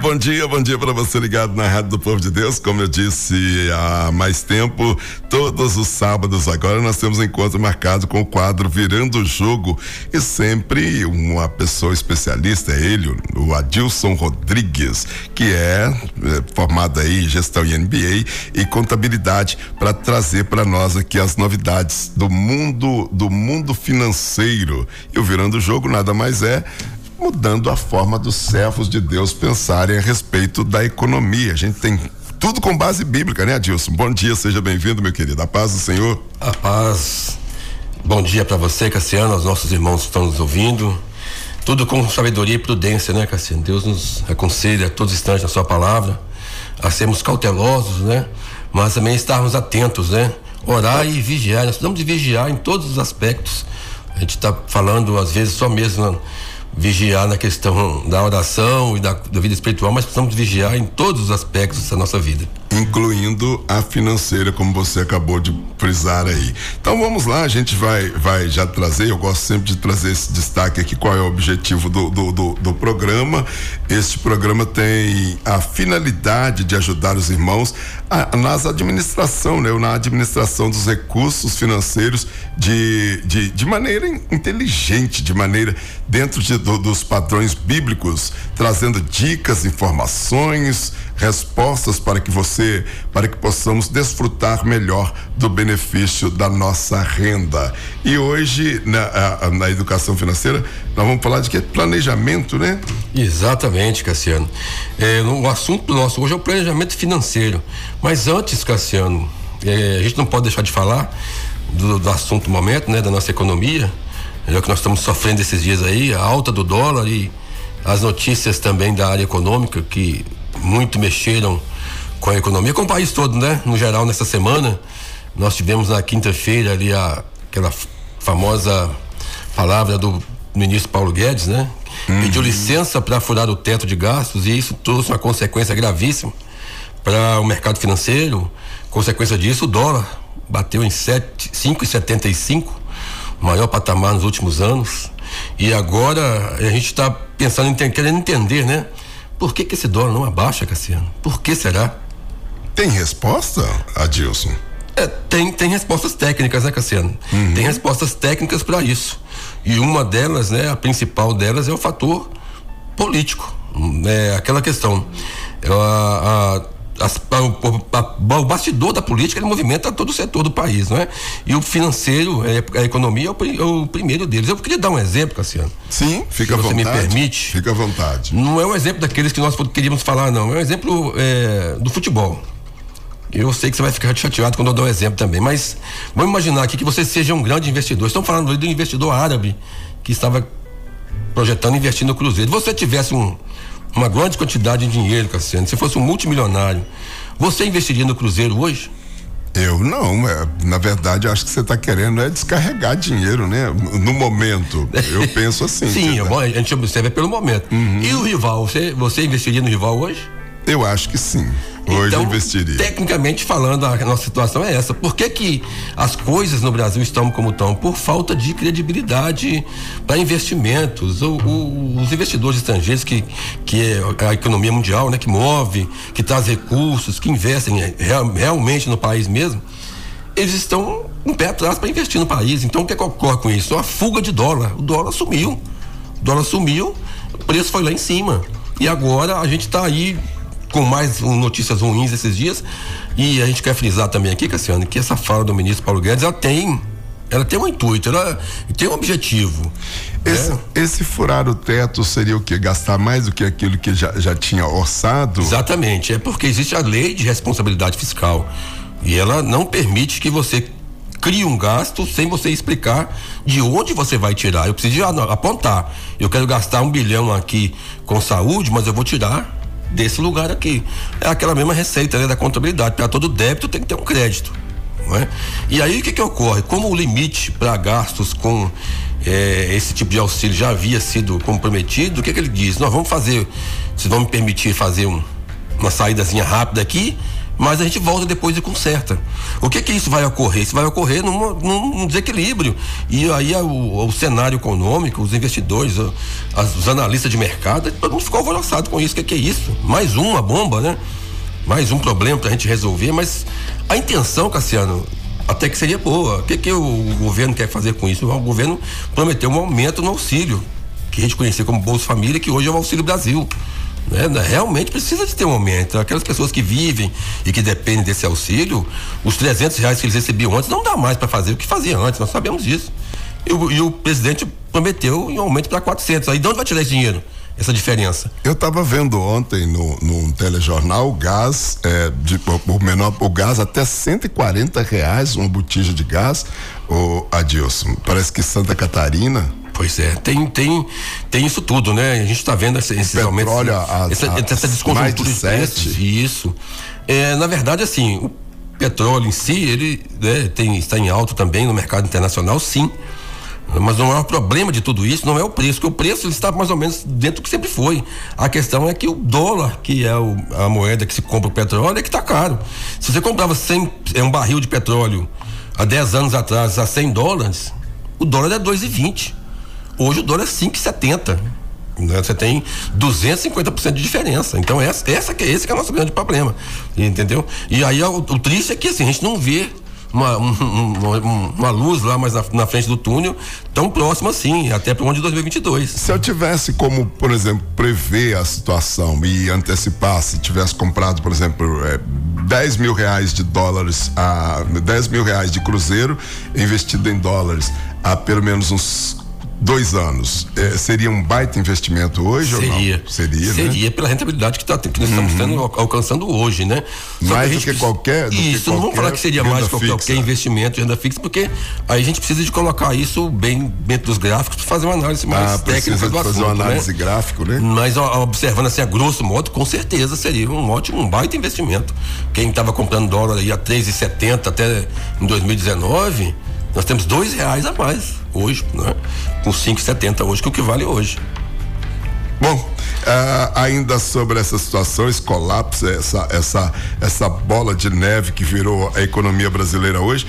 Bom dia, bom dia para você ligado na Rádio do Povo de Deus. Como eu disse há mais tempo, todos os sábados agora nós temos encontro marcado com o quadro Virando o Jogo e sempre uma pessoa especialista, é ele, o Adilson Rodrigues, que é, é formado aí em gestão em MBA e contabilidade para trazer para nós aqui as novidades do mundo do mundo financeiro. E o Virando o Jogo nada mais é mudando a forma dos servos de Deus pensarem a respeito da economia. A gente tem tudo com base bíblica, né, Adilson? Bom dia, seja bem-vindo, meu querido. A paz do Senhor. A paz. Bom dia para você, Cassiano, aos nossos irmãos que estão nos ouvindo. Tudo com sabedoria e prudência, né, Cassiano? Deus nos aconselha a todos os instantes na sua palavra a sermos cautelosos, né? Mas também estarmos atentos, né? Orar e vigiar. Nós precisamos de vigiar em todos os aspectos. A gente está falando, às vezes, só mesmo vigiar na questão da oração e da, da vida espiritual, mas precisamos vigiar em todos os aspectos da nossa vida incluindo a financeira, como você acabou de frisar aí. Então vamos lá, a gente vai, vai já trazer, eu gosto sempre de trazer esse destaque aqui, qual é o objetivo do, do, do, do programa. Este programa tem a finalidade de ajudar os irmãos a, nas administração, né? Na administração dos recursos financeiros de, de, de maneira inteligente, de maneira dentro de, do, dos padrões bíblicos, trazendo dicas, informações, respostas para que você, para que possamos desfrutar melhor do benefício da nossa renda. E hoje, na, na educação financeira, nós vamos falar de que? Planejamento, né? Exatamente, Cassiano. É, o assunto nosso hoje é o planejamento financeiro. Mas antes, Cassiano, é, a gente não pode deixar de falar do, do assunto do momento, né? Da nossa economia. O que nós estamos sofrendo esses dias aí, a alta do dólar e as notícias também da área econômica que muito mexeram com a economia, com o país todo, né? No geral, nessa semana, nós tivemos na quinta-feira ali a, aquela famosa palavra do ministro Paulo Guedes, né? Uhum. Pediu licença para furar o teto de gastos e isso trouxe uma consequência gravíssima para o mercado financeiro. Consequência disso, o dólar bateu em 5,75, maior patamar nos últimos anos. E agora a gente está pensando em querendo entender, né? Por que, que esse dólar não abaixa, Cassiano? Por que será? Tem resposta, Adilson? É, tem, tem respostas técnicas, né, Cassiano? Uhum. Tem respostas técnicas para isso. E uma delas, né, a principal delas é o fator político. É aquela questão. A, a as, a, a, o bastidor da política ele movimenta todo o setor do país, não é? E o financeiro, é, a economia é o, é o, primeiro deles. Eu queria dar um exemplo, Cassiano. Sim, fica à vontade. Você me permite? Fica à vontade. Não é um exemplo daqueles que nós queríamos falar, não. É um exemplo é, do futebol. Eu sei que você vai ficar chateado quando eu dou um exemplo também, mas vamos imaginar aqui que você seja um grande investidor. Estamos falando do investidor árabe que estava projetando investir no Cruzeiro. Se você tivesse um, uma grande quantidade de dinheiro, Cassiano, se fosse um multimilionário, você investiria no Cruzeiro hoje? Eu não, é, na verdade acho que você está querendo é descarregar dinheiro, né? No momento, eu penso assim. Sim, bom, a gente observa pelo momento. Uhum. E o rival, você, você investiria no rival hoje? Eu acho que sim. Hoje então, investiria. Tecnicamente falando, a nossa situação é essa. Por que, que as coisas no Brasil estão como estão? Por falta de credibilidade para investimentos. O, o, os investidores estrangeiros, que, que é a economia mundial, né, que move, que traz recursos, que investem real, realmente no país mesmo, eles estão um pé atrás para investir no país. Então o que, é que ocorre com isso? A fuga de dólar. O dólar sumiu. O dólar sumiu, o preço foi lá em cima. E agora a gente está aí com mais notícias ruins esses dias. E a gente quer frisar também aqui, Cassiano, que essa fala do ministro Paulo Guedes, ela tem, ela tem um intuito, ela tem um objetivo. Esse, é. esse furar o teto seria o que? Gastar mais do que aquilo que já, já tinha orçado? Exatamente, é porque existe a lei de responsabilidade fiscal e ela não permite que você crie um gasto sem você explicar de onde você vai tirar. Eu preciso apontar. Eu quero gastar um bilhão aqui com saúde, mas eu vou tirar desse lugar aqui. É aquela mesma receita né, da contabilidade. Para todo débito tem que ter um crédito. Não é? E aí o que, que ocorre? Como o limite para gastos com é, esse tipo de auxílio já havia sido comprometido, o que, que ele diz? Nós vamos fazer, vocês vão me permitir fazer um, uma saídazinha rápida aqui, mas a gente volta depois e conserta. O que que isso vai ocorrer? Isso vai ocorrer num, num desequilíbrio. E aí o, o, cenário econômico, os investidores, as, os analistas de mercado, todo mundo ficou alvoroçado com isso. O que, que é isso? Mais uma bomba, né? Mais um problema para a gente resolver, mas a intenção, Cassiano, até que seria boa. O que, que o governo quer fazer com isso? O governo prometeu um aumento no auxílio, que a gente conhecia como Bolsa Família, que hoje é o Auxílio Brasil. Né? Realmente precisa de ter um aumento. Aquelas pessoas que vivem e que dependem desse auxílio, os 300 reais que eles recebiam antes não dá mais para fazer o que fazia antes, nós sabemos disso. E o, e o presidente prometeu um aumento para 400. Aí de onde vai tirar esse dinheiro? essa diferença? Eu estava vendo ontem no, no telejornal o gás, é, de, o, menor, o gás até 140 reais, uma botija de gás, o Adilson. Parece que Santa Catarina. Pois é, tem, tem, tem isso tudo, né? A gente está vendo esses, esses aumentos. Olha, essa, essa desconjuntura de preços. Isso. É, na verdade, assim, o petróleo em si, ele né, tem, está em alto também no mercado internacional, sim. Mas o maior problema de tudo isso não é o preço, porque o preço está mais ou menos dentro do que sempre foi. A questão é que o dólar, que é o, a moeda que se compra o petróleo, é que está caro. Se você comprava 100, é um barril de petróleo há 10 anos atrás a 100 dólares, o dólar é 2,20. Hoje o dólar é 5,70. Né? Você tem 250% de diferença. Então, essa, essa, esse que é o nosso grande problema. Entendeu? E aí o, o triste é que assim, a gente não vê uma, um, uma, uma, luz lá mais na, na, frente do túnel, tão próxima assim, até para o ano de 2022. Se eu tivesse como, por exemplo, prever a situação e antecipar, se tivesse comprado, por exemplo, é, 10 mil reais de dólares, a 10 mil reais de cruzeiro investido em dólares há pelo menos uns dois anos, eh, seria um baita investimento hoje seria, ou não? Seria. Né? Seria né? pela rentabilidade que, tá, que nós estamos uhum. tendo, alcançando hoje, né? Só mais que do que qualquer. Do isso, que não vamos falar que seria mais qualquer, qualquer investimento de renda fixa, porque aí a gente precisa de colocar isso bem dentro dos gráficos para fazer uma análise mais ah, técnica do fazer assunto, uma análise né? gráfico, né? Mas ó, observando assim a grosso modo, com certeza seria um ótimo, um baita investimento. Quem estava comprando dólar aí a 3,70 até em 2019 nós temos dois reais a mais hoje, né? Com 5,70 hoje, que é o que vale hoje. Bom, uh, ainda sobre essa situação, esse colapso, essa, essa, essa bola de neve que virou a economia brasileira hoje.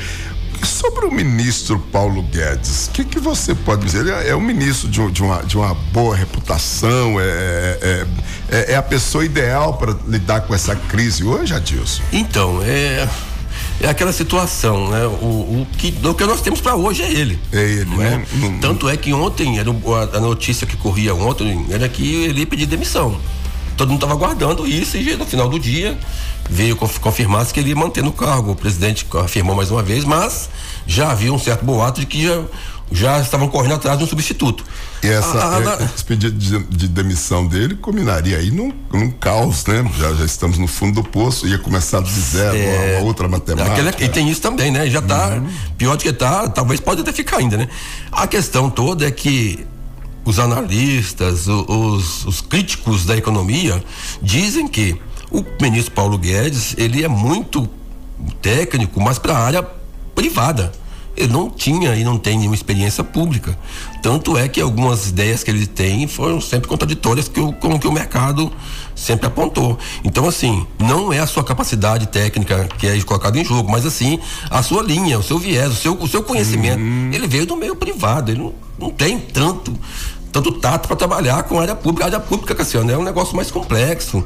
Sobre o ministro Paulo Guedes, o que, que você pode dizer? Ele é, é um ministro de, de, uma, de uma boa reputação, é, é, é, é a pessoa ideal para lidar com essa crise hoje, Adilson? Então, é é aquela situação, né? O, o que, o que nós temos para hoje é ele. É ele, né? Tanto é que ontem, era a, notícia que corria ontem era que ele ia pedir demissão. Todo mundo estava aguardando isso e no final do dia veio confirmar que ele ia manter no cargo. O presidente afirmou mais uma vez, mas já havia um certo boato de que já já estavam correndo atrás de um substituto. E essa, a, a, esse pedido de, de, demissão dele culminaria aí num, num caos, né? Já, já, estamos no fundo do poço, ia começar de zero, é, uma, outra matemática. Aquela, e tem isso também, né? Já está uhum. pior do que está, talvez pode até ficar ainda, né? A questão toda é que os analistas, os, os críticos da economia dizem que o ministro Paulo Guedes, ele é muito técnico, mas para a área privada ele não tinha e não tem nenhuma experiência pública. Tanto é que algumas ideias que ele tem foram sempre contraditórias com, com o que o mercado sempre apontou. Então, assim, não é a sua capacidade técnica que é colocada em jogo, mas assim, a sua linha, o seu viés, o seu, o seu conhecimento. Uhum. Ele veio do meio privado, ele não, não tem tanto tanto tato para trabalhar com a área pública. A área pública, Cassiano, é um negócio mais complexo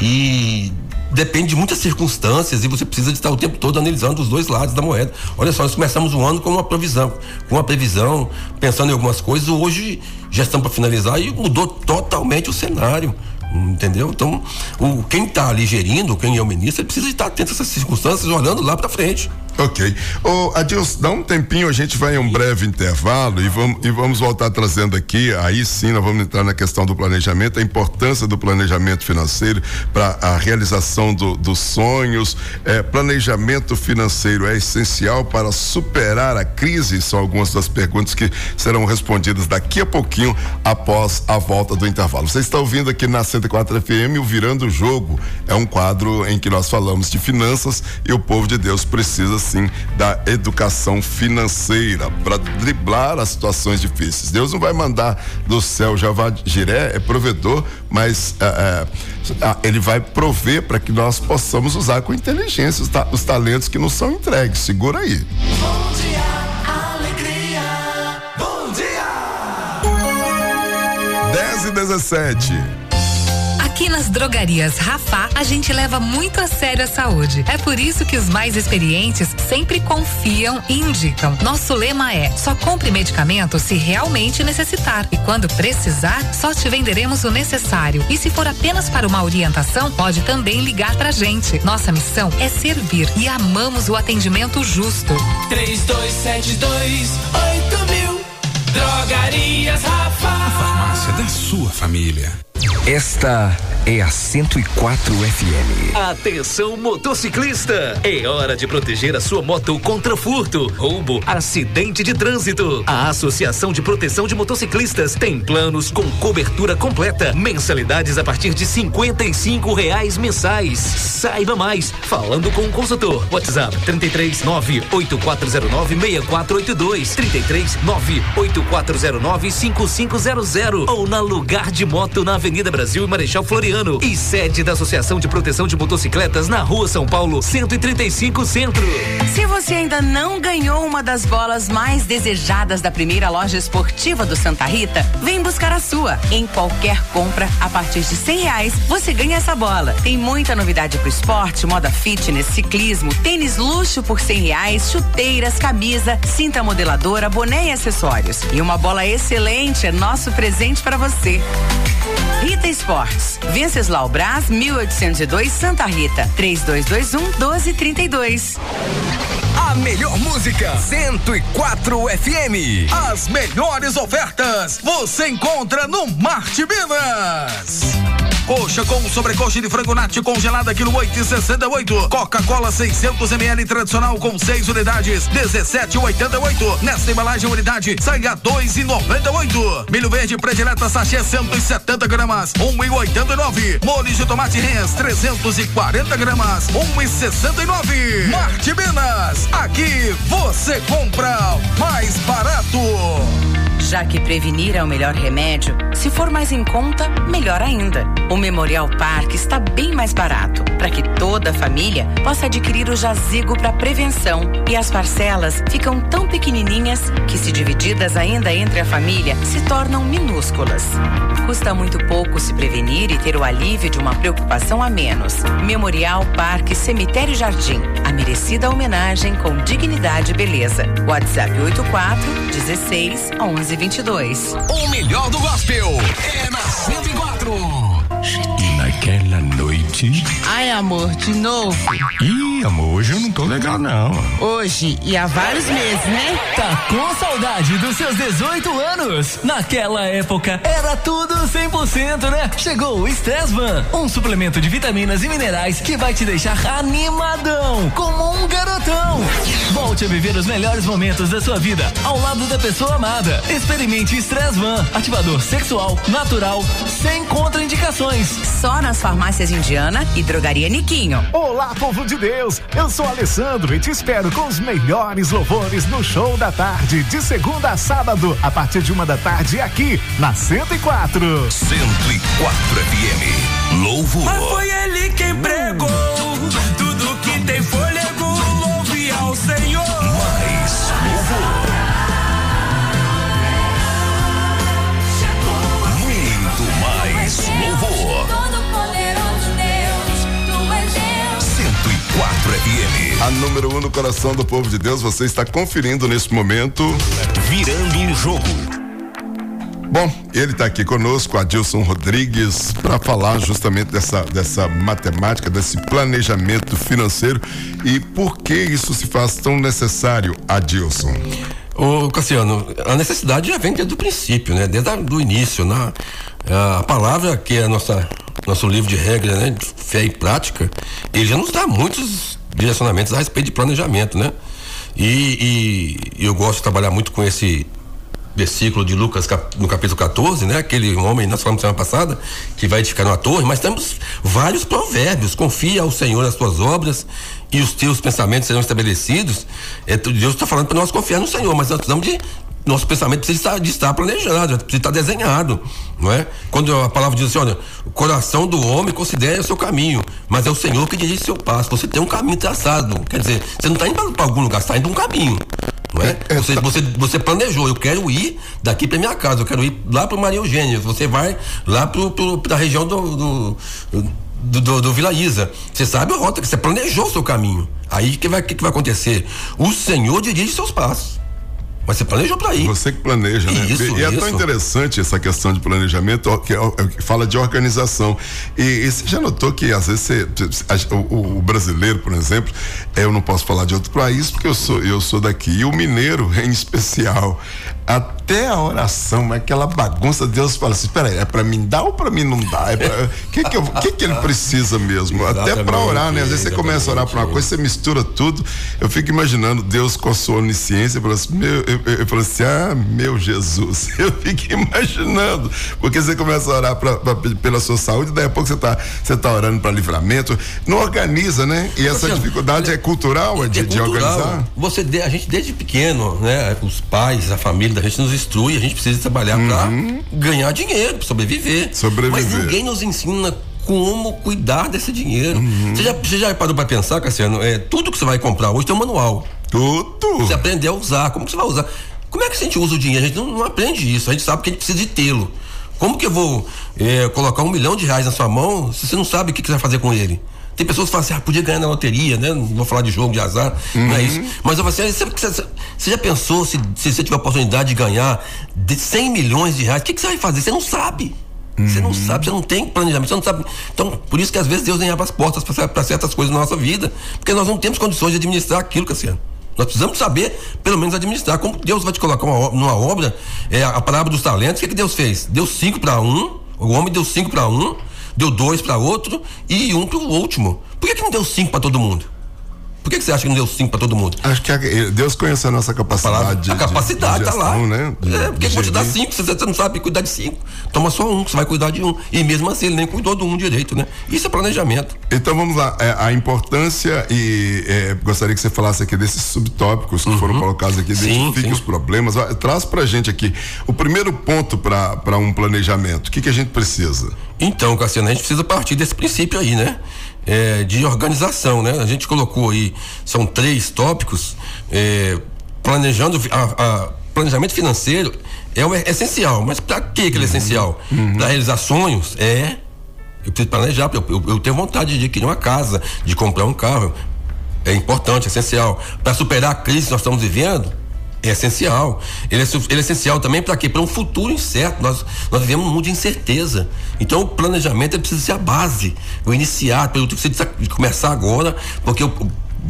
e depende de muitas circunstâncias e você precisa de estar o tempo todo analisando os dois lados da moeda. Olha só, nós começamos o ano com uma previsão, com uma previsão, pensando em algumas coisas, hoje já estamos para finalizar e mudou totalmente o cenário. Entendeu? Então, o, quem está ali gerindo, quem é o ministro, ele precisa estar atento a essas circunstâncias, olhando lá para frente. Ok. Ô, Adilson, dá um tempinho, a gente vai em um breve intervalo e vamos, e vamos voltar trazendo aqui, aí sim nós vamos entrar na questão do planejamento, a importância do planejamento financeiro para a realização do, dos sonhos. É, planejamento financeiro é essencial para superar a crise? São algumas das perguntas que serão respondidas daqui a pouquinho após a volta do intervalo. Você está ouvindo aqui na 104 FM o Virando o Jogo. É um quadro em que nós falamos de finanças e o povo de Deus precisa assim da educação financeira para driblar as situações difíceis. Deus não vai mandar do céu Javá Jiré, é provedor, mas é, é, ele vai prover para que nós possamos usar com inteligência os, ta os talentos que nos são entregues. Segura aí. Bom dia, alegria. Bom dia. 10 e 17. Aqui nas drogarias Rafá, a gente leva muito a sério a saúde. É por isso que os mais experientes sempre confiam e indicam. Nosso lema é: só compre medicamento se realmente necessitar. E quando precisar, só te venderemos o necessário. E se for apenas para uma orientação, pode também ligar pra gente. Nossa missão é servir e amamos o atendimento justo. 3272 8000 Drogarias Rafa. A farmácia da sua família. Esta é a 104 FM. Atenção motociclista! É hora de proteger a sua moto contra furto, roubo, acidente de trânsito. A Associação de Proteção de Motociclistas tem planos com cobertura completa, mensalidades a partir de e reais mensais. Saiba mais falando com o consultor. WhatsApp 33 98409 6482 33 98409 5500 ou na lugar de moto na Avenida Brasil e Marechal Floriano e sede da Associação de Proteção de Motocicletas na Rua São Paulo, 135 Centro. Se você ainda não ganhou uma das bolas mais desejadas da primeira loja esportiva do Santa Rita, vem buscar a sua. Em qualquer compra a partir de cem reais, você ganha essa bola. Tem muita novidade pro esporte, moda fitness, ciclismo, tênis luxo por cem reais, chuteiras, camisa, cinta modeladora, boné e acessórios. E uma bola excelente é nosso presente para você. Rita Esportes. Venceslau Brás, 1802 Santa Rita. 3221 1232. A melhor música 104 FM. As melhores ofertas você encontra no Marte Minas. Coxa com sobrecoxa de frango nati congelada quilo oito e sessenta oito. Coca-Cola 600 ml tradicional com seis unidades 17,88. Nesta embalagem unidade sai a dois e noventa e oito. Milho verde predileta sachê 170 gramas um e oitenta e nove. Molho de tomate rens 340 gramas um e sessenta e nove. Marte Minas, aqui você compra mais barato. Já que prevenir é o melhor remédio, se for mais em conta, melhor ainda. O Memorial Park está bem mais barato, para que toda a família possa adquirir o jazigo para prevenção. E as parcelas ficam tão pequenininhas que, se divididas ainda entre a família, se tornam minúsculas. Custa muito pouco se prevenir e ter o alívio de uma preocupação a menos. Memorial Parque Cemitério Jardim. A merecida homenagem com dignidade e beleza. WhatsApp 84 16 11 22. O melhor do gospel é na 104. E noite. Ai, amor, de novo. Ih, amor, hoje eu não tô legal, não. Hoje e há vários meses, né? Tá com saudade dos seus 18 anos? Naquela época era tudo 100%, né? Chegou o Stress Van, um suplemento de vitaminas e minerais que vai te deixar animadão, como um garotão. Volte a viver os melhores momentos da sua vida ao lado da pessoa amada. Experimente Stress Van, ativador sexual, natural, sem contraindicações só nas farmácias E Drogaria Niquinho. Olá, povo de Deus! Eu sou Alessandro e te espero com os melhores louvores no show da tarde, de segunda a sábado, a partir de uma da tarde, aqui na 104. 104 FM. Louvor. Mas foi ele quem pregou. FM. A número um no coração do povo de Deus, você está conferindo nesse momento. Virando o jogo. Bom, ele está aqui conosco, Adilson Rodrigues, para falar justamente dessa, dessa matemática, desse planejamento financeiro e por que isso se faz tão necessário, Adilson. Ô, Cassiano, a necessidade já vem desde o princípio, né? Desde o início, né? A palavra que é nossa nosso livro de regra, né, de fé e prática, ele já nos dá muitos direcionamentos a respeito de planejamento, né? E, e eu gosto de trabalhar muito com esse versículo de Lucas no capítulo 14, né? Aquele homem, nós falamos semana passada, que vai edificar uma torre, mas temos vários provérbios. Confia ao Senhor as tuas obras e os teus pensamentos serão estabelecidos, é, Deus está falando para nós confiar no Senhor, mas nós precisamos de nosso pensamento precisa estar, de estar planejado, precisa estar desenhado, não é? Quando a palavra diz assim, olha, o coração do homem considera o seu caminho, mas é o Senhor que dirige seu passo. Você tem um caminho traçado, quer dizer, você não está indo para algum lugar, você está indo um caminho. Não é? Você, você, você planejou, eu quero ir daqui para minha casa, eu quero ir lá para Maria Eugênia. Você vai lá para a região do, do, do, do, do Vila Isa. Você sabe a rota, que você planejou o seu caminho. Aí que vai, que, que vai acontecer? O Senhor dirige seus passos. Mas você planejou para ir. Você que planeja, né? Isso, e é isso. tão interessante essa questão de planejamento, que, ó, que fala de organização. E, e você já notou que às vezes você, o, o brasileiro, por exemplo, é, eu não posso falar de outro país porque eu sou, eu sou daqui. E o mineiro, em especial, até a oração, é aquela bagunça, Deus fala assim: peraí, é para mim dar ou para mim não dá? É pra, que, que, eu- que, que ele precisa mesmo? Até para Exatamente, orar, né? Às vezes você começa a orar para uma coisa, você mistura tudo. Eu fico imaginando Deus com a sua onisciência, falando assim, meu, eu, eu, eu falo assim, ah, meu Jesus. Eu fico imaginando, porque você começa a orar pra, pra- pela sua saúde, daí a pouco você tá, você tá orando para livramento. Não organiza, né? E essa dificuldade é cultural, é de, É de cultural. organizar? Você, de- a gente desde pequeno, né? Os pais, a família da gente nos instrui, a gente precisa trabalhar para ganhar dinheiro, pra sobreviver. Uhum. Sobreviver. Mas ninguém nos ensina como cuidar desse dinheiro. Uhum. Você, já, você já parou para pensar, Cassiano? É, tudo que você vai comprar hoje tem um manual. Tudo. Você aprender a usar. Como que você vai usar? Como é que a gente usa o dinheiro? A gente não, não aprende isso. A gente sabe que a gente precisa de tê-lo. Como que eu vou é, colocar um milhão de reais na sua mão se você não sabe o que, que você vai fazer com ele? Tem pessoas que falam assim, ah, podia ganhar na loteria, né? Não vou falar de jogo, de azar, não é isso. Mas eu falo assim, você, você- você já pensou se, se você tiver a oportunidade de ganhar de 100 milhões de reais, o que, que você vai fazer? Você não sabe. Você não sabe, você não tem planejamento, você não sabe. Então, por isso que às vezes Deus nem abre as portas para certas coisas na nossa vida, porque nós não temos condições de administrar aquilo, Cassiano. Nós precisamos saber, pelo menos, administrar. Como Deus vai te colocar uma, numa obra, é, a parábola dos talentos, o que, que Deus fez? Deu cinco para um, o homem deu cinco para um, deu dois para outro e um para o último. Por que, que não deu cinco para todo mundo? Por que, que você acha que não deu cinco para todo mundo? Acho que a- Deus conhece a nossa capacidade. de- a capacidade de, de tá lá. Né? De- é, porque de vou te dar cinco, você, você não sabe cuidar de cinco. Toma só um, você vai cuidar de um. E mesmo assim, ele nem cuidou do um direito, né? Isso é planejamento. Então vamos lá, é, a importância e é, gostaria que você falasse aqui desses subtópicos que foram colocados aqui, Uhum. Identifique os problemas, traz pra gente aqui o primeiro ponto para um planejamento, o que que a gente precisa? Então, Cassiano, a gente precisa partir desse princípio aí, né? É, de organização, né? A gente colocou aí, são três tópicos, é, planejando, a, a- planejamento financeiro é, essencial, mas para que ele é essencial? Para realizar sonhos? É. Eu preciso planejar, eu, eu, eu tenho vontade de adquirir uma casa, de comprar um carro. É importante, é essencial. Para superar a crise que nós estamos vivendo, é essencial. Ele é, ele é essencial também para quê? Para um futuro incerto. Nós, nós vivemos um mundo de incerteza. Então o planejamento precisa ser a base, o iniciar, pelo que você precisa começar agora, porque o-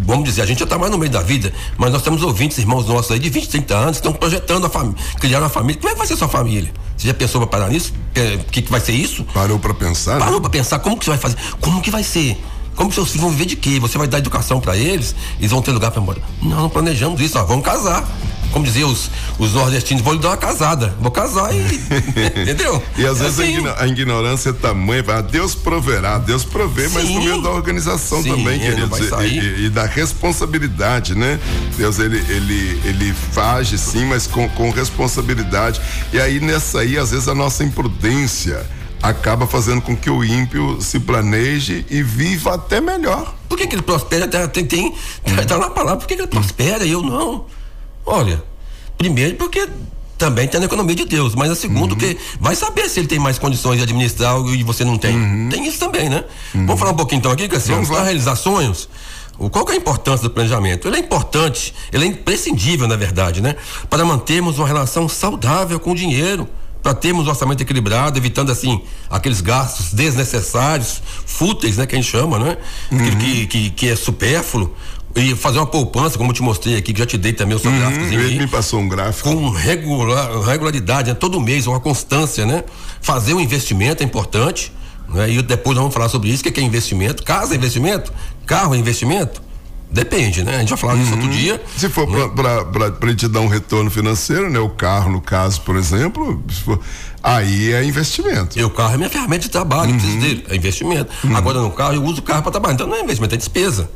Vamos dizer, a gente já está mais no meio da vida, mas nós temos ouvintes, irmãos nossos aí de 20, 30 anos, que estão projetando a família, criar uma família. Como é que vai ser sua família? Você já pensou para parar nisso? O que, que vai ser isso? Parou para pensar? Parou para pensar como que você vai fazer? Como que vai ser? Como seus filhos vão viver de quê? Você vai dar educação para eles? Eles vão ter lugar para morar? Não, não planejamos isso, ó, vamos casar. Como diziam os, os nordestinos, vou lhe dar uma casada. Vou casar e. Entendeu? E às vezes a Assim. igno- a ignorância é tamanha, ah, Deus proverá, Deus provê, mas Sim. no meio da organização Sim, também, queridos, e, e- e da responsabilidade, né? Deus, ele, ele, ele age sim, mas com, com responsabilidade. E aí nessa aí, às vezes a nossa imprudência acaba fazendo com que o ímpio se planeje e viva até melhor. Por que, que ele prospera? Tá, tem, tem, tá, tá na palavra, por que, que ele prospera e eu não? Olha, primeiro porque também tem na economia de Deus, mas a segundo que vai saber se ele tem mais condições de administrar e você não tem. Tem isso também, né? Vamos falar um pouquinho então aqui, Cassiano, Vamos lá. para realizar sonhos. o- Qual que é a importância do planejamento? Ele é importante, ele é imprescindível, na verdade, né? Para mantermos uma relação saudável com o dinheiro, para termos um orçamento equilibrado, evitando assim aqueles gastos desnecessários, fúteis, né, que a gente chama, né? Aquilo que, que, que é supérfluo. E fazer uma poupança, como eu te mostrei aqui, que já te dei também o seu gráfico. Ele me passou um gráfico. Com regular, regularidade, né? todo mês, uma constância, né? Fazer um investimento é importante. Né? E depois nós vamos falar sobre isso, o que que é investimento. Casa é investimento? Carro é investimento? Depende, né? A gente vai falar disso outro dia. Se for para ele te dar um retorno financeiro, né? O carro, no caso, por exemplo, for- aí é investimento. E o carro é minha ferramenta de trabalho, eu preciso dele, é investimento. Agora no carro eu uso o carro para trabalhar, então não é investimento, é despesa.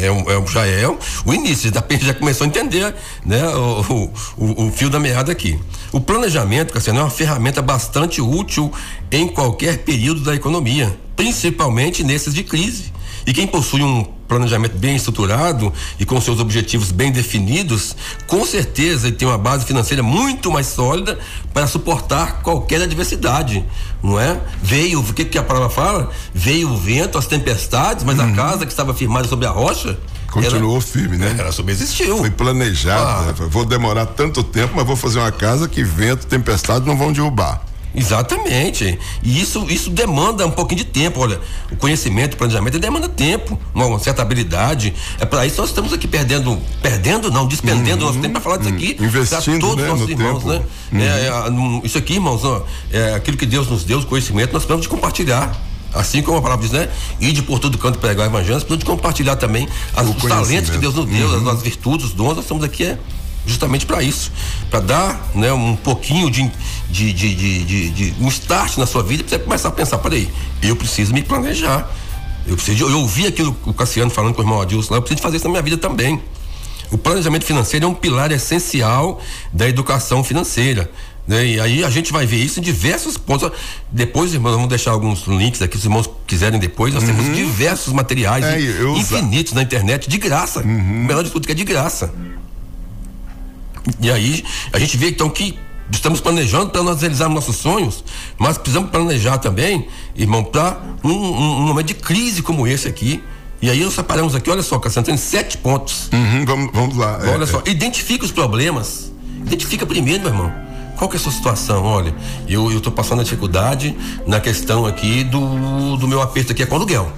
É, um- é um- já é o início, da gente já começou a entender né, o, o- o fio da meada aqui. O planejamento, Cassiano, é uma ferramenta bastante útil em qualquer período da economia, principalmente nesses de crise. E quem possui um planejamento bem estruturado e com seus objetivos bem definidos, com certeza ele tem uma base financeira muito mais sólida para suportar qualquer adversidade, não é? Veio, o que, que a palavra fala? Veio o vento, as tempestades, mas a casa que estava firmada sobre a rocha Continuou firme, né? Ela subsistiu. Foi planejado. Ah. né? Vou demorar tanto tempo, mas vou fazer uma casa que vento, tempestade não vão derrubar. Exatamente. E isso, isso demanda um pouquinho de tempo. Olha, o conhecimento, o planejamento demanda tempo, uma, certa habilidade. É para isso que nós estamos aqui perdendo, perdendo, não, despendendo nosso tempo para falar disso aqui. Uhum. Investindo, todos né, os nossos no irmãos, tempo. né? Uhum. É, é, isso aqui, irmãos, ó, é aquilo que Deus nos deu, o conhecimento, nós precisamos de compartilhar. Assim como a palavra diz, né? Ir de por todo canto pregar o evangelho, nós precisamos de compartilhar também as- os talentos que. Deus nos deu, Uhum. as, as virtudes, os dons, nós estamos aqui é justamente para isso, para dar, né, um pouquinho de de, de, de, de- um start na sua vida, pra você começar a pensar, peraí, eu preciso me planejar. Eu preciso, eu ouvi aquilo o Cassiano falando com o irmão Adilson lá, eu preciso fazer isso na minha vida também. O planejamento financeiro é um pilar essencial da educação financeira. Né? E aí a gente vai ver isso em diversos pontos. Depois, irmãos, vamos deixar alguns links aqui, se os irmãos quiserem depois. Nós temos diversos materiais É, eu usa- infinitos na internet, de graça. O melhor de tudo que é de graça. E aí a gente vê então que estamos planejando para nós realizarmos nossos sonhos, mas precisamos planejar também, irmão, para um, um- um momento de crise como esse aqui. E aí nós separamos aqui, olha só, Cassiano, tem sete pontos. Uhum, vamos, vamos lá. É, olha só, é. identifica os problemas. Identifica primeiro, meu irmão. Qual que é a sua situação? Olha, eu, tô passando a dificuldade na questão aqui do, do meu aperto aqui é com aluguel.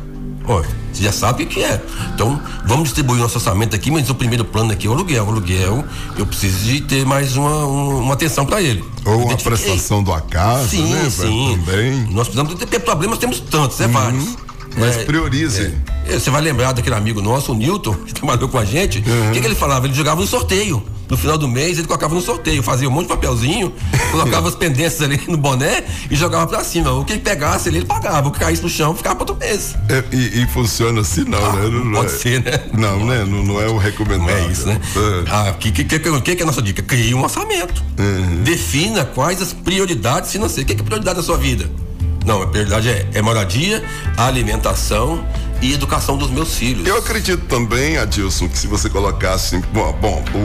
Olha, você já sabe o que é. Então, vamos distribuir nosso orçamento aqui, mas o primeiro plano aqui é o aluguel. O aluguel, eu preciso de ter mais uma, um- uma atenção para ele. Ou uma Identifiquei. prestação do acaso, Sim, né? sim. Também. Nós precisamos ter problemas, temos tantos, é vários. Mas É, priorize. é, Você vai lembrar daquele amigo nosso, o Newton, que trabalhou com a gente. O que, que ele falava? Ele jogava no sorteio. No final do mês, ele colocava no sorteio, fazia um monte de papelzinho, colocava as pendências ali no boné e jogava pra cima. O que ele pegasse ali, ele pagava. O que caísse no chão, ficava para outro mês. É, e, e funciona assim, não, né? Não, pode é- ser, né? Não, né? Não, não é o recomendado. Não é isso, né? Ah, o que, que, que, que, é a nossa dica? Crie um orçamento. Defina quais as prioridades financeiras. O que, que é prioridade da sua vida? Não, a prioridade é, é moradia, alimentação e educação dos meus filhos. Eu acredito também, Adilson, que se você colocasse. Bom, bom, o,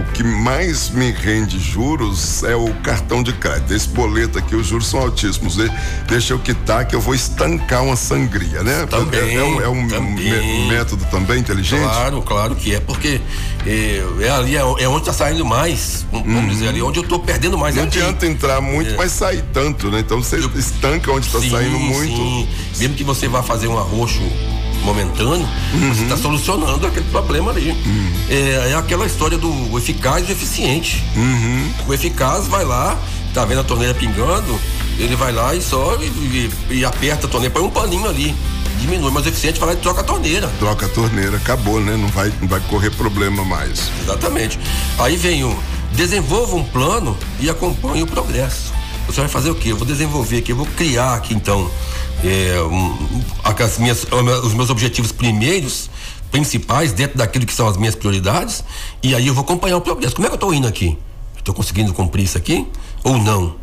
o que mais me rende juros é o cartão de crédito. Esse boleto aqui, os juros são altíssimos. De- Deixa eu quitar que eu vou estancar uma sangria, né? Também, é, é um, é um também. mé- método também inteligente? Claro, claro que é, porque é, é ali é, é onde está saindo mais, vamos dizer ali, onde eu estou perdendo mais. Não é ali. adianta entrar muito, É. mas sair tanto, né? Então você estanca onde está saindo muito. sim. Mesmo que você vá fazer um arroxo momentâneo, você está solucionando aquele problema ali. É, é aquela história do eficaz e eficiente. O eficaz vai lá, tá vendo a torneira pingando, ele vai lá e só e, e- e aperta a torneira, põe um paninho ali. Diminui, mas o eficiente vai lá e troca a torneira. Troca a torneira, acabou, né? Não vai, não vai correr problema mais. Exatamente. Aí vem o desenvolva um plano e acompanhe o progresso. Você vai fazer o quê? Eu vou desenvolver aqui, eu vou criar aqui então é, um, as minhas, os meus objetivos primeiros, principais, dentro daquilo que são as minhas prioridades, e aí eu vou acompanhar o progresso. Como é que eu estou indo aqui? Estou conseguindo cumprir isso aqui ou não?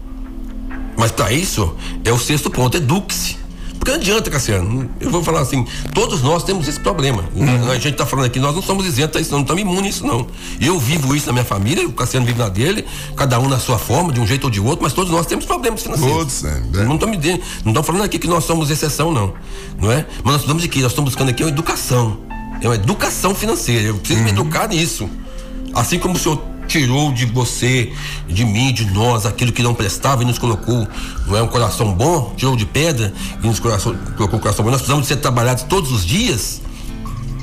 Mas para isso é o sexto ponto, eduque-se. Porque não adianta, Cassiano. Eu vou falar assim, todos nós temos esse problema. A gente está falando aqui, nós não somos isentos a isso, não, não estamos imunes a isso, não. Eu vivo isso na minha família, o Cassiano vive na dele, cada um na sua forma, de um jeito ou de outro, mas todos nós temos problemas financeiros. Todos, é, Não estamos não estamos falando aqui que nós somos exceção, não. Não é? Mas nós precisamos de quê? Nós estamos buscando aqui uma educação. É uma educação financeira. Eu preciso me educar nisso. Assim como o senhor tirou de você, de mim, de nós, aquilo que não prestava e nos colocou, não é um coração bom, tirou de pedra e nos coração, colocou um coração bom. Nós precisamos ser trabalhados todos os dias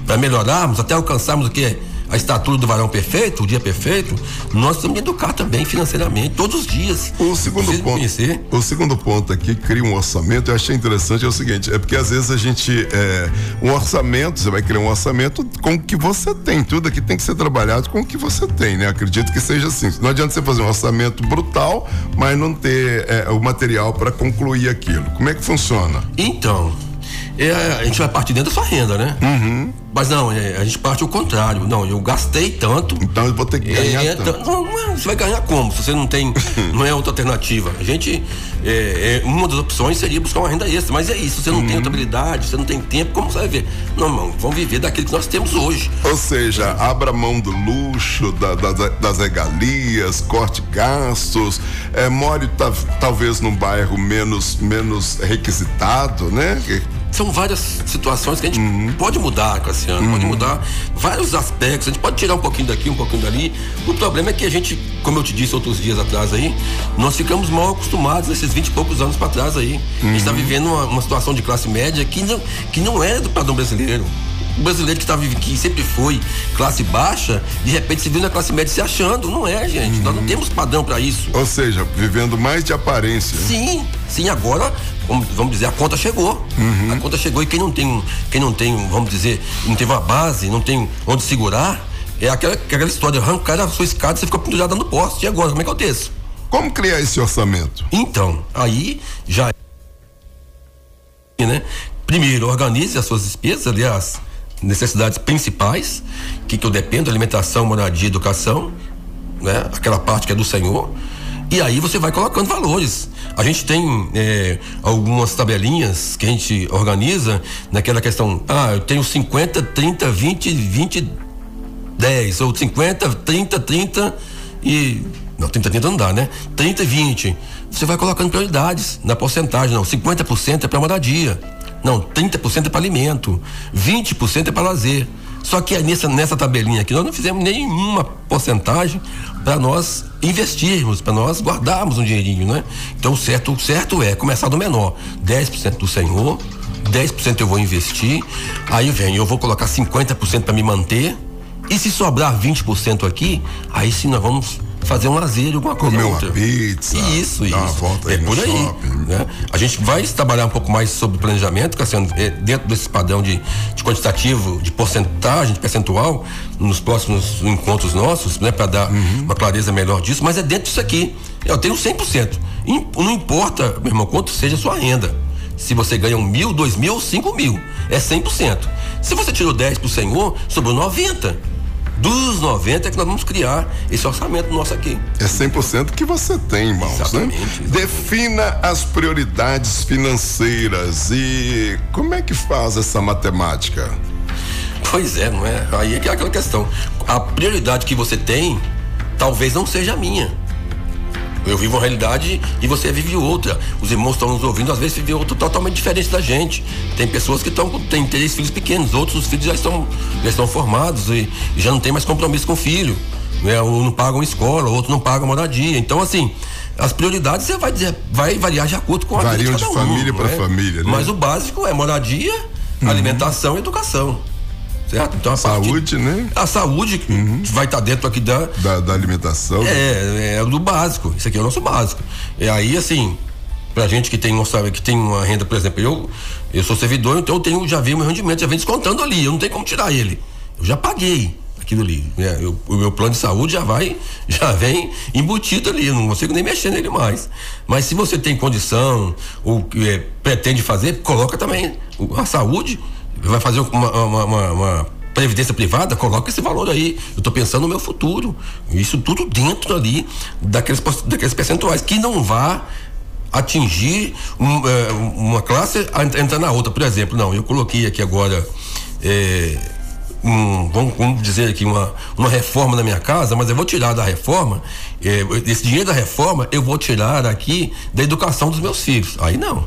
para melhorarmos, até alcançarmos o que? A estatura do varão perfeito, o dia perfeito. Nós precisamos de educar também financeiramente, todos os dias. O segundo ponto, conhecer. o segundo ponto aqui, cria um orçamento, eu achei interessante é o seguinte, é porque às vezes a gente, é, um orçamento, você vai criar um orçamento com o que você tem, tudo aqui tem que ser trabalhado com o que você tem, né? Acredito que seja assim. Não adianta você fazer um orçamento brutal, mas não ter é, o material para concluir aquilo. Como é que funciona? Então, é, a gente vai partir dentro da sua renda, né? Mas não, é, a gente parte o contrário. Não, eu gastei tanto. Então eu vou ter que ganhar é, tanto. Não, é- você vai ganhar como? Se você não tem, não é outra alternativa. A gente, é, é, uma das opções seria buscar uma renda extra, mas é isso. Você não tem outra habilidade, você não tem tempo, como você vai ver? Não, irmão, vamos viver daquilo que nós temos hoje. Ou seja, abra mão do luxo, da- da- das regalias, corte gastos, é, more ta- talvez num bairro menos, menos requisitado, né? São várias situações que a gente pode mudar, Cassiano, pode mudar vários aspectos. A gente pode tirar um pouquinho daqui, um pouquinho dali. O problema é que a gente, como eu te disse outros dias atrás aí, nós ficamos mal acostumados nesses 20 e poucos anos para trás aí. A gente está vivendo uma, uma situação de classe média que não, que não é do padrão brasileiro. O brasileiro que, tá, que sempre foi classe baixa, de repente se viu na classe média se achando. Não é, gente. Nós não temos padrão para isso. Ou seja, vivendo mais de aparência. Sim, sim, agora, vamos, vamos dizer, a conta chegou. A conta chegou e quem não tem, quem não tem, vamos dizer, não teve uma base, não tem onde segurar, é aquela, aquela história, arrancar a sua escada, você fica pendurada no poste. E agora, como é que eu desço? Como criar esse orçamento? Então, aí já né? Primeiro, organize as suas despesas, aliás, necessidades principais, que, que eu dependo, alimentação, moradia, educação, né? Aquela parte que é do Senhor. E aí você vai colocando valores. A gente tem é, algumas tabelinhas que a gente organiza naquela questão, ah, eu tenho 50, 30, 20, 20, 10, ou 50, 30, 30 e. Não, 30, 30 não dá, né? 30 e 20. Você vai colocando prioridades na porcentagem. Não, 50% é para moradia. Não, 30% é para alimento. 20% é para lazer. Só que nessa, nessa tabelinha aqui, nós não fizemos nenhuma porcentagem para nós investirmos, para nós guardarmos um dinheirinho, né? Então, certo, certo é começar do menor. 10% do Senhor, 10% eu vou investir, aí vem, eu vou colocar 50% para me manter, e se sobrar 20% aqui, aí sim nós vamos fazer um lazer, alguma coisa Comer ou uma outra. pizza, Isso, dar uma isso. volta é por aí. shopping. né? A gente vai trabalhar um pouco mais sobre planejamento, Cassiano, é, dentro desse padrão de, de quantitativo, de porcentagem, de percentual, nos próximos encontros nossos, né, para dar Uhum. uma clareza melhor disso, mas é dentro disso aqui. Eu tenho 100%. Im- Não importa, meu irmão, quanto seja a sua renda. Se você ganha um mil, dois mil, cinco mil, é 100%. Se você tirou 10 pro Senhor, sobrou 90. Dos 90 é que nós vamos criar esse orçamento nosso aqui. É 100% que você tem, irmãos, né? Exatamente, Defina as prioridades financeiras e como é que faz essa matemática? Pois é, não é? Aí é é aquela questão. A prioridade que você tem talvez não seja a minha. Eu vivo uma realidade e você vive outra. Os irmãos estão nos ouvindo, às vezes vivem outra totalmente diferente da gente. Tem pessoas que estão têm três filhos pequenos, outros os filhos já estão, já estão formados e, já não tem mais compromisso com o filho. Né? Um não pagam escola, outro não paga moradia. Então, assim, as prioridades você vai dizer, vai variar de acordo com a vida Variam de, de cada um, família pra né? família, né? Mas o básico é moradia, alimentação e educação. Certo? Então, a Saúde, partir- né? A saúde que vai estar dentro aqui da, Da, da alimentação. é, é do básico. Isso aqui é o nosso básico. E aí, assim, pra gente que tem, um sabe, que tem uma renda, por exemplo, eu, eu sou servidor, então eu tenho, já vi o meu rendimento, já vem descontando ali. Eu não tenho como tirar ele. Eu já paguei aquilo ali. né? Eu- o meu plano de saúde já vai, já vem embutido ali. Eu não consigo nem mexer nele mais. Mas se você tem condição, ou é, pretende fazer, coloca também a saúde, vai fazer uma- uma- uma- uma previdência privada, coloca esse valor aí. Eu estou pensando no meu futuro. Isso tudo dentro ali daqueles, daqueles percentuais que não vá atingir um, eh, uma classe entrar na outra. Por exemplo, não, eu coloquei aqui agora. eh, um, vamos, vamos dizer aqui uma, uma reforma na minha casa, mas eu vou tirar da reforma, eh, esse dinheiro da reforma eu vou tirar aqui da educação dos meus filhos. Aí não.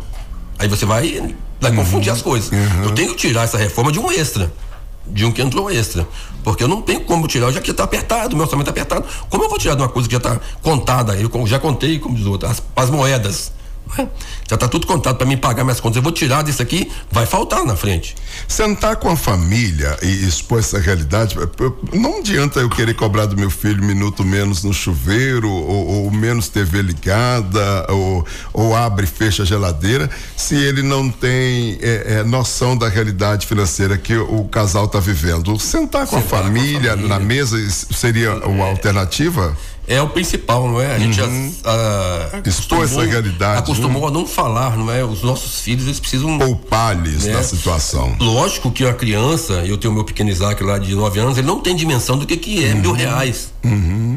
Aí você vai, vai confundir as coisas. Eu tenho que tirar essa reforma de um extra. De um que entrou extra. Porque eu não tenho como tirar, já que está apertado, meu orçamento está apertado. Como eu vou tirar de uma coisa que já está contada? Eu já contei, como diz o outro, as, as moedas. Já está tudo contado para mim pagar minhas contas. Eu vou tirar disso aqui, vai faltar na frente. Sentar com a família e expor essa realidade, não adianta eu querer cobrar do meu filho um minuto menos no chuveiro, ou, ou menos TV ligada, ou, ou abre e fecha a geladeira, se ele não tem é, é, noção da realidade financeira que o casal está vivendo. Sentar com, a, Sentar com a família família. na mesa seria uma alternativa? É o principal, não é? A gente Uhum. a, a, Expor essa realidade, acostumou né? a não falar, não é? Os nossos filhos eles precisam Poupar-lhes né? da situação. Lógico que a criança, eu tenho meu pequeno Isaac lá de 9 anos, ele não tem dimensão do que que é mil reais,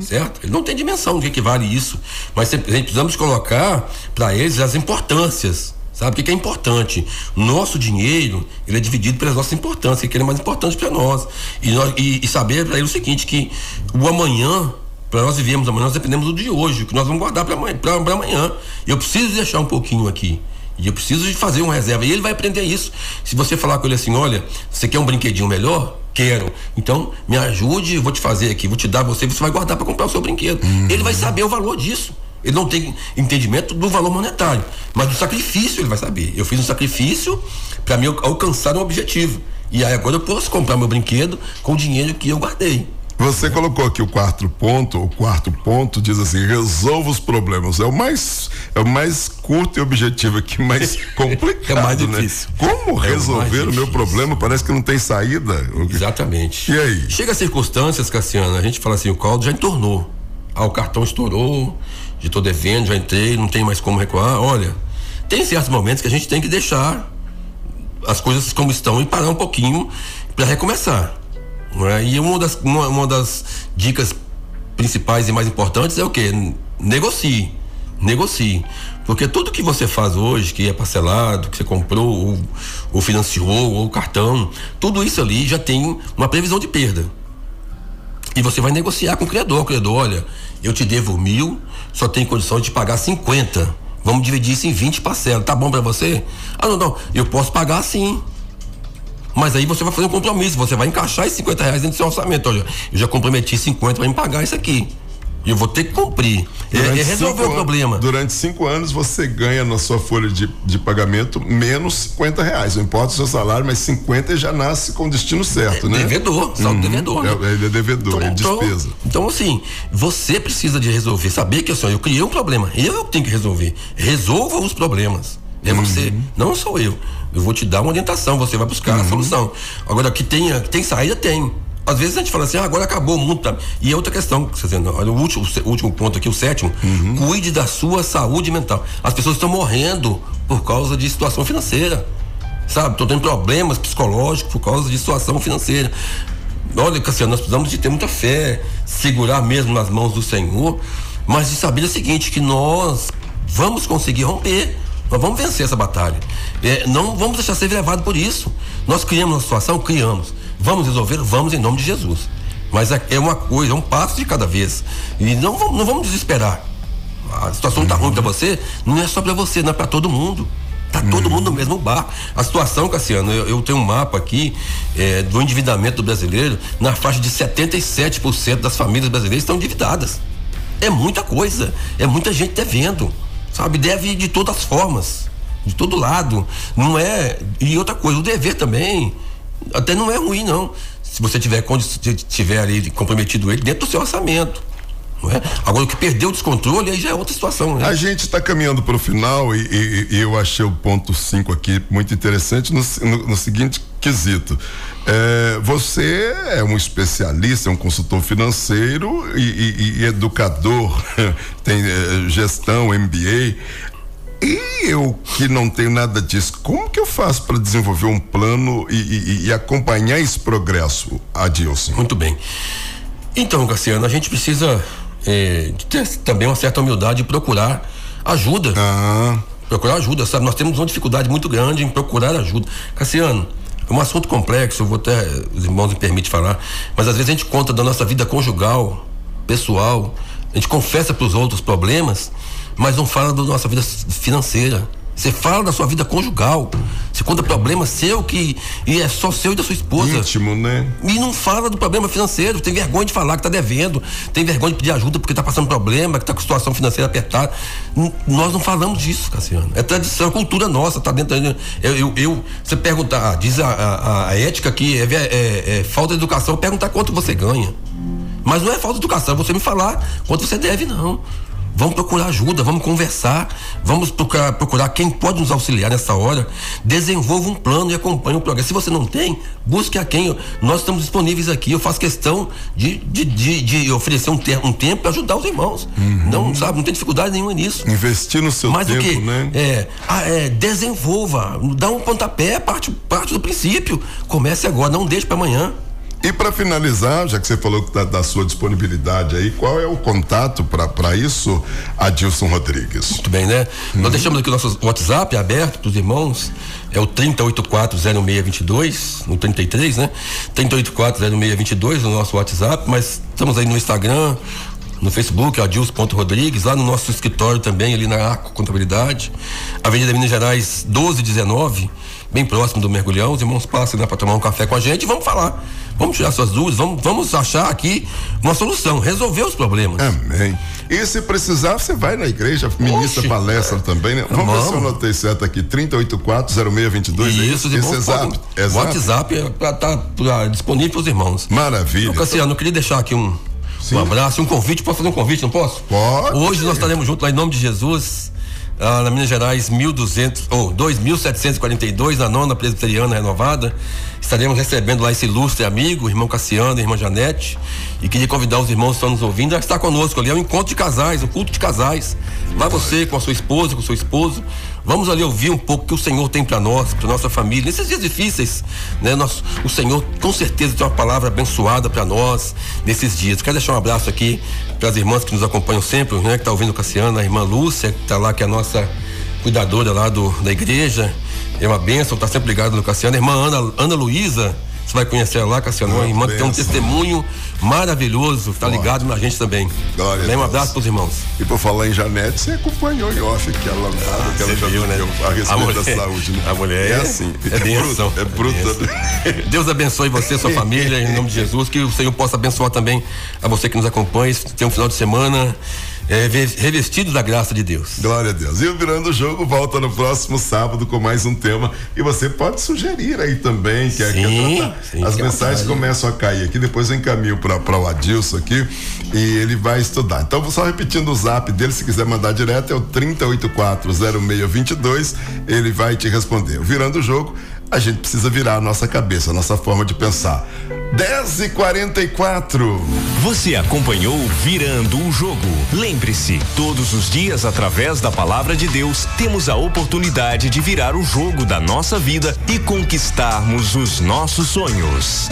certo? Ele não tem dimensão do que que vale isso, mas sempre- a gente precisamos colocar para eles as importâncias. Sabe o que, que é importante? Nosso dinheiro ele é dividido pelas nossas importâncias, que ele é mais importante para nós. E, nós- e- e saber para ele o seguinte: que o amanhã, para nós vivermos amanhã, nós dependemos do de hoje, o que nós vamos guardar para amanhã. Eu preciso deixar um pouquinho aqui. E eu preciso de fazer uma reserva. E ele vai aprender isso. Se você falar com ele assim, olha, você quer um brinquedinho melhor? Quero. Então, me ajude, eu vou te fazer aqui, vou te dar você, você vai guardar para comprar o seu brinquedo. Ele vai saber o valor disso. Ele não tem entendimento do valor monetário, mas do sacrifício ele vai saber. Eu fiz um sacrifício para me al- alcançar um objetivo. E aí agora eu posso comprar meu brinquedo com o dinheiro que eu guardei. Você colocou aqui o quarto ponto, o quarto ponto diz assim, resolva os problemas. É o mais, é o mais curto e objetivo aqui, mais complicado, É mais né? difícil. Como É resolver o meu problema? Parece que não tem saída. Exatamente. E aí? Chega a circunstâncias, Cassiano, a gente fala assim, o caldo já entornou. Ah, o cartão estourou, já estou devendo, já entrei, não tem mais como recuar. Olha, tem certos momentos que a gente tem que deixar as coisas como estão e parar um pouquinho para recomeçar. Não é? E uma das, uma, uma das dicas principais e mais importantes é o que? Negocie. Negocie. Porque tudo que você faz hoje, que é parcelado, que você comprou, ou, ou financiou, ou cartão, tudo isso ali já tem uma previsão de perda. E você vai negociar com o criador. O criador, olha, eu te devo mil, só tenho condição de pagar 50. Vamos dividir isso em 20 parcelas. Tá bom para você? Ah, não, não. Eu posso pagar sim. Mas aí você vai fazer um compromisso, você vai encaixar esses 50 reais dentro do seu orçamento. Olha, eu já comprometi 50 para me pagar isso aqui. E eu vou ter que cumprir. É, Durante é resolver o problema. an- Durante cinco anos você ganha na sua folha de, de pagamento menos 50 reais. Não importa o seu salário, mas 50 já nasce com o destino certo, né? Devedor, saldo devedor, né? É, ele é devedor, é despesa. Então, assim, você precisa de resolver, saber que assim, eu criei um problema, eu tenho que resolver. Resolva os problemas. É você, não sou eu. Eu vou te dar uma orientação, você vai buscar a solução. Agora, que tenha, que tem saída, tem. Às vezes a gente fala assim, ah, agora acabou o mundo. Tá? E é outra questão, dizendo, olha, o último, o último ponto aqui, o sétimo, cuide da sua saúde mental. As pessoas estão morrendo por causa de situação financeira. Sabe? Estão tendo problemas psicológicos por causa de situação financeira. Olha, Cassiano, nós precisamos de ter muita fé, segurar mesmo nas mãos do Senhor, mas de saber o seguinte, que nós vamos conseguir romper, nós vamos vencer essa batalha. É, não vamos deixar ser levado por isso. Nós criamos uma situação, criamos. Vamos resolver, vamos em nome de Jesus. Mas é é uma coisa, é um passo de cada vez. E não, vamos- não vamos desesperar. A situação está ruim para você, não é só para você, não é para todo mundo. Tá todo mundo no mesmo bar. A situação, Cassiano, eu, eu tenho um mapa aqui eh, do endividamento do brasileiro, na faixa de 77% das famílias brasileiras estão endividadas. É muita coisa, é muita gente devendo, sabe? Deve de todas as formas, de todo lado. Não é. E outra coisa, o dever também, até não é ruim, não. Se você tiver, tiver ali comprometido ele dentro do seu orçamento. É? Agora, o que perdeu o descontrole aí já é outra situação, né? A gente está caminhando para o final e, e- e eu achei o ponto 5 aqui muito interessante no, no- no seguinte quesito. É, você é um especialista, é um consultor financeiro e, e- educador, tem eh, gestão, MBA. E eu que não tenho nada disso, como que eu faço para desenvolver um plano e acompanhar esse progresso, Adilson? Muito bem. Então, Cassiano, a gente precisa eh, de ter também uma certa humildade e procurar ajuda. Procurar ajuda, sabe? Nós temos uma dificuldade muito grande em procurar ajuda. Cassiano, é um assunto complexo, eu vou até, os irmãos me permitem falar, mas às vezes a gente conta da nossa vida conjugal, pessoal, a gente confessa para os outros problemas, mas não fala da nossa vida financeira. Você fala da sua vida conjugal. Você conta problema seu que e é só seu e da sua esposa. Íntimo, né? E não fala do problema financeiro, tem vergonha de falar que tá devendo, tem vergonha de pedir ajuda porque tá passando problema, que tá com situação financeira apertada. N- nós não falamos disso, Cassiano. É tradição, é cultura nossa, tá dentro. da- Eu, eu, eu- você perguntar, ah, diz a, a- a ética que é, ver- é- é falta de educação, perguntar quanto você ganha. Mas não é falta de educação, é você me falar quanto você deve, não. Vamos procurar ajuda, vamos conversar, vamos procurar, procurar quem pode nos auxiliar nessa hora. Desenvolva um plano e acompanhe o programa. Se você não tem, busque a quem. Nós estamos disponíveis aqui. Eu faço questão de, de, de, de oferecer um, ter, um tempo para ajudar os irmãos. Uhum. Não, sabe, não tem dificuldade nenhuma nisso. Investir no seu Mas tempo, o que? né? É, ah, é, desenvolva, dá um pontapé, parte, parte do princípio. Comece agora, não deixe para amanhã. E para finalizar, já que você falou da, da, sua disponibilidade aí, qual é o contato para isso, Adilson Rodrigues? Muito bem, né? Uhum. Nós deixamos aqui o nosso WhatsApp aberto para os irmãos, é o 3840622, no 33, né? 3840622 no nosso WhatsApp, mas estamos aí no Instagram, no Facebook, Adilson.rodrigues, lá no nosso escritório também, ali na Arco Contabilidade, Avenida Minas Gerais 1219, bem próximo do Mergulhão. Os irmãos passam né, para tomar um café com a gente e vamos falar. Vamos tirar suas dúvidas, vamos, vamos achar aqui uma solução, resolver os problemas. Amém. E se precisar, você vai na igreja, ministra Oxe, palestra é. também, né? Vamos, vamos ver se eu anotei certo aqui, 3840622. Isso, esse, esse é zap, é zap. WhatsApp é pra, tá, pra, disponível para os irmãos. Maravilha. Então, Cassiano, eu queria deixar aqui um, um abraço, um convite, posso fazer um convite, não posso? Pode. Hoje nós estaremos juntos lá em nome de Jesus, ah, na Minas Gerais 1200 ou oh, 2742 na nona presbiteriana renovada. Estaremos recebendo lá esse ilustre amigo, irmão Cassiano, irmã Janete, e queria convidar os irmãos que estão nos ouvindo a estar conosco ali, é um encontro de casais, um culto de casais. Vai você com a sua esposa, com o seu esposo, vamos ali ouvir um pouco o que o Senhor tem para nós, para nossa família, nesses dias difíceis, né? Nós, o Senhor com certeza tem uma palavra abençoada para nós nesses dias. Quero deixar um abraço aqui para as irmãs que nos acompanham sempre, né? Que está ouvindo o Cassiano, a irmã Lúcia, que está lá, que é a nossa cuidadora lá do, da igreja, é uma bênção, tá sempre ligado no Cassiano. Irmã Ana, Ana Luísa, você vai conhecer ela lá, Cassiano, que tem um testemunho maravilhoso, tá ligado na gente também. Glória Bem, um abraço pros irmãos. E por falar em Janete, você acompanhou em off que ela, ah, que ela já viu, né? a respeito a mulher, da saúde. Né? A mulher é assim. É, é bruta. É bruta. É Deus abençoe você, sua família, em nome de Jesus, que o Senhor possa abençoar também a você que nos acompanha. Tem um final de semana é, revestido da graça de Deus. Glória a Deus. E o Virando o Jogo volta no próximo sábado com mais um tema. E você pode sugerir aí também, que é sim, é sim, As mensagens começam a cair aqui, depois eu encaminho para o Adilson aqui e ele vai estudar. Então, só repetindo o zap dele, se quiser mandar direto, é o 30840622. Ele vai te responder. O Virando o Jogo a gente precisa virar a nossa cabeça, a nossa forma de pensar. 10 e 44 Você acompanhou Virando o Jogo. Lembre-se, todos os dias, através da palavra de Deus, temos a oportunidade de virar o jogo da nossa vida e conquistarmos os nossos sonhos.